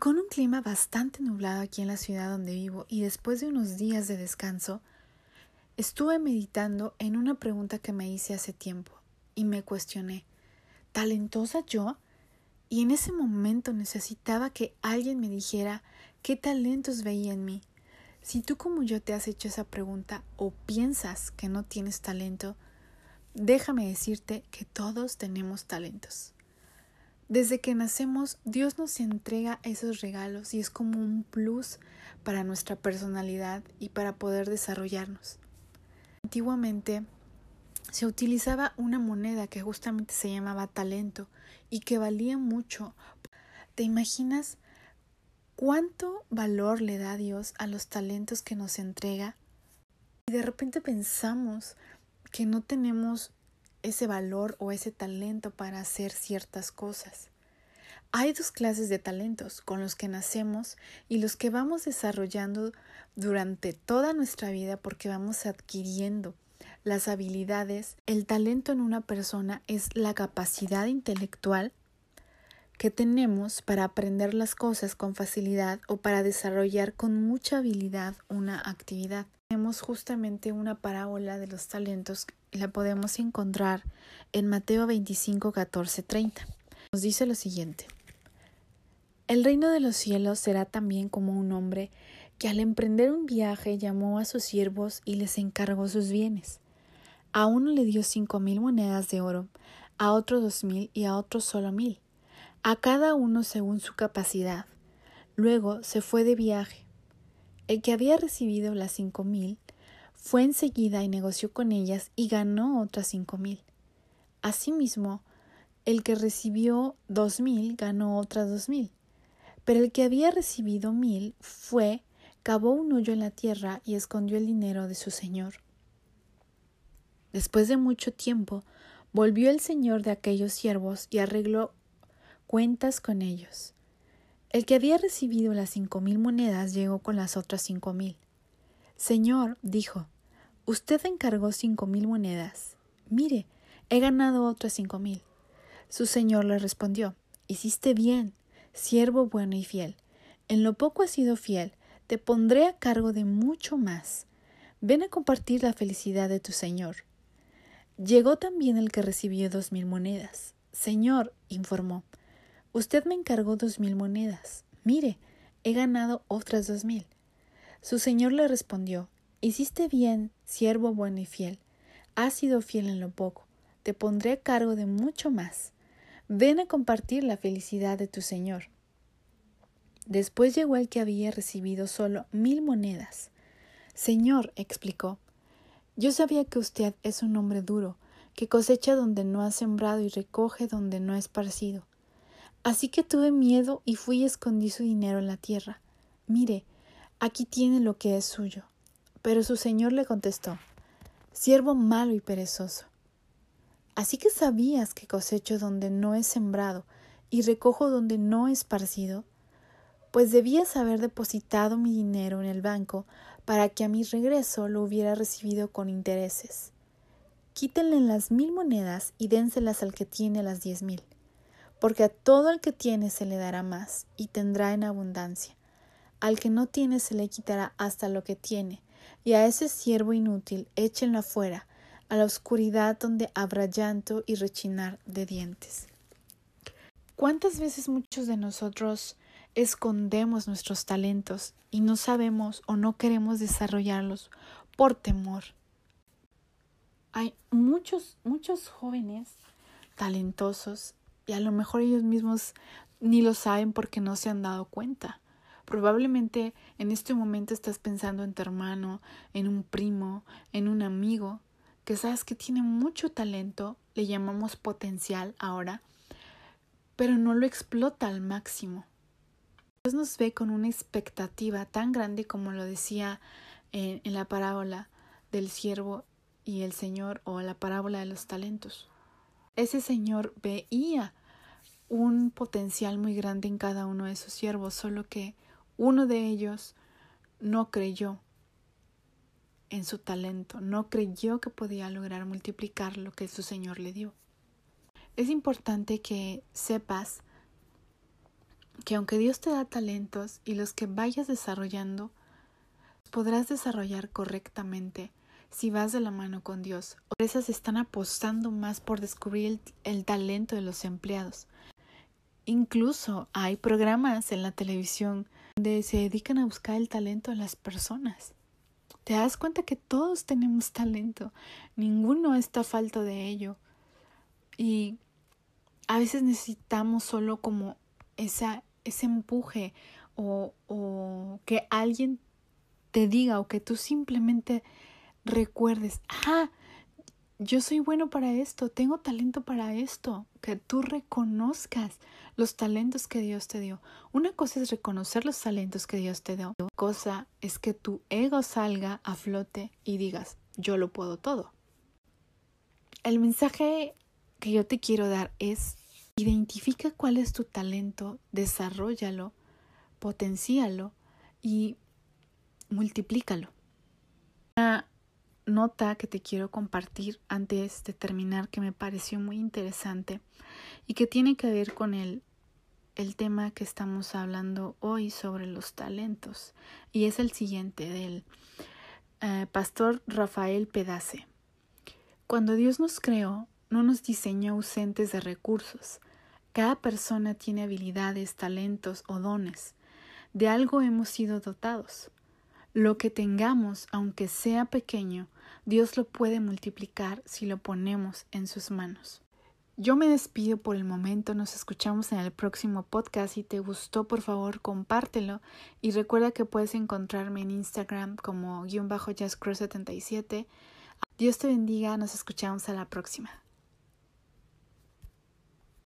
con un clima bastante nublado aquí en la ciudad donde vivo y después de unos días de descanso, estuve meditando en una pregunta que me hice hace tiempo y me cuestioné, ¿talentosa yo? Y en ese momento necesitaba que alguien me dijera qué talentos veía en mí. Si tú como yo te has hecho esa pregunta o piensas que no tienes talento, déjame decirte que todos tenemos talentos. Desde que nacemos, Dios nos entrega esos regalos y es como un plus para nuestra personalidad y para poder desarrollarnos. Antiguamente se utilizaba una moneda que justamente se llamaba talento y que valía mucho. ¿Te imaginas cuánto valor le da Dios a los talentos que nos entrega? Y de repente pensamos que no tenemos ese valor o ese talento para hacer ciertas cosas. Hay dos clases de talentos, con los que nacemos y los que vamos desarrollando durante toda nuestra vida porque vamos adquiriendo las habilidades. El talento en una persona es la capacidad intelectual que tenemos para aprender las cosas con facilidad o para desarrollar con mucha habilidad una actividad. Tenemos justamente una parábola de los talentos la podemos encontrar en Mateo 25, 14, 30. Nos dice lo siguiente. El reino de los cielos será también como un hombre que al emprender un viaje llamó a sus siervos y les encargó sus bienes. A uno le dio cinco mil monedas de oro, a otro dos mil y a otro solo mil a cada uno según su capacidad. Luego se fue de viaje. El que había recibido las cinco mil fue enseguida y negoció con ellas y ganó otras cinco mil. Asimismo, el que recibió dos mil ganó otras dos mil. Pero el que había recibido mil fue, cavó un hoyo en la tierra y escondió el dinero de su señor. Después de mucho tiempo, volvió el señor de aquellos siervos y arregló cuentas con ellos. El que había recibido las cinco mil monedas llegó con las otras cinco mil. Señor, dijo, usted encargó cinco mil monedas. Mire, he ganado otras cinco mil. Su señor le respondió, Hiciste bien, siervo bueno y fiel. En lo poco has sido fiel, te pondré a cargo de mucho más. Ven a compartir la felicidad de tu señor. Llegó también el que recibió dos mil monedas. Señor, informó, Usted me encargó dos mil monedas. Mire, he ganado otras dos mil. Su señor le respondió Hiciste bien, siervo bueno y fiel. Has sido fiel en lo poco. Te pondré a cargo de mucho más. Ven a compartir la felicidad de tu señor. Después llegó el que había recibido solo mil monedas. Señor, explicó, yo sabía que usted es un hombre duro, que cosecha donde no ha sembrado y recoge donde no ha esparcido. Así que tuve miedo y fui y escondí su dinero en la tierra. Mire, aquí tiene lo que es suyo. Pero su señor le contestó Siervo malo y perezoso. Así que sabías que cosecho donde no he sembrado y recojo donde no he esparcido, pues debías haber depositado mi dinero en el banco para que a mi regreso lo hubiera recibido con intereses. Quítenle las mil monedas y dénselas al que tiene las diez mil porque a todo el que tiene se le dará más y tendrá en abundancia. Al que no tiene se le quitará hasta lo que tiene, y a ese siervo inútil échenlo afuera, a la oscuridad donde habrá llanto y rechinar de dientes. ¿Cuántas veces muchos de nosotros escondemos nuestros talentos y no sabemos o no queremos desarrollarlos por temor? Hay muchos, muchos jóvenes talentosos y a lo mejor ellos mismos ni lo saben porque no se han dado cuenta. Probablemente en este momento estás pensando en tu hermano, en un primo, en un amigo, que sabes que tiene mucho talento, le llamamos potencial ahora, pero no lo explota al máximo. Dios nos ve con una expectativa tan grande como lo decía en, la parábola del siervo y el Señor o la parábola de los talentos. Ese Señor veía un potencial muy grande en cada uno de sus siervos, solo que uno de ellos no creyó en su talento, no creyó que podía lograr multiplicar lo que su Señor le dio. Es importante que sepas que aunque Dios te da talentos y los que vayas desarrollando, podrás desarrollar correctamente si vas de la mano con Dios. Empresas están apostando más por descubrir el, el, talento de los empleados. Incluso hay programas en la televisión donde se dedican a buscar el talento de las personas. Te das cuenta que todos tenemos talento, ninguno está falto de ello. Y a veces necesitamos solo como esa, ese empuje o, o que alguien te diga o que tú simplemente recuerdes, ah, yo soy bueno para esto, tengo talento para esto, que tú reconozcas los talentos que Dios te dio. Una cosa es reconocer los talentos que Dios te dio, otra cosa es que tu ego salga a flote y digas, yo lo puedo todo. El mensaje que yo te quiero dar es, identifica cuál es tu talento, desarrollalo, potencialo y multiplícalo. Nota que te quiero compartir antes de terminar que me pareció muy interesante y que tiene que ver con el, el tema que estamos hablando hoy sobre los talentos y es el siguiente del eh, pastor Rafael Pedace. Cuando Dios nos creó, no nos diseñó ausentes de recursos. Cada persona tiene habilidades, talentos o dones. De algo hemos sido dotados. Lo que tengamos, aunque sea pequeño, Dios lo puede multiplicar si lo ponemos en sus manos. Yo me despido por el momento, nos escuchamos en el próximo podcast. Si te gustó, por favor, compártelo y recuerda que puedes encontrarme en Instagram como guion bajo jazzcross77. Dios te bendiga, nos escuchamos a la próxima.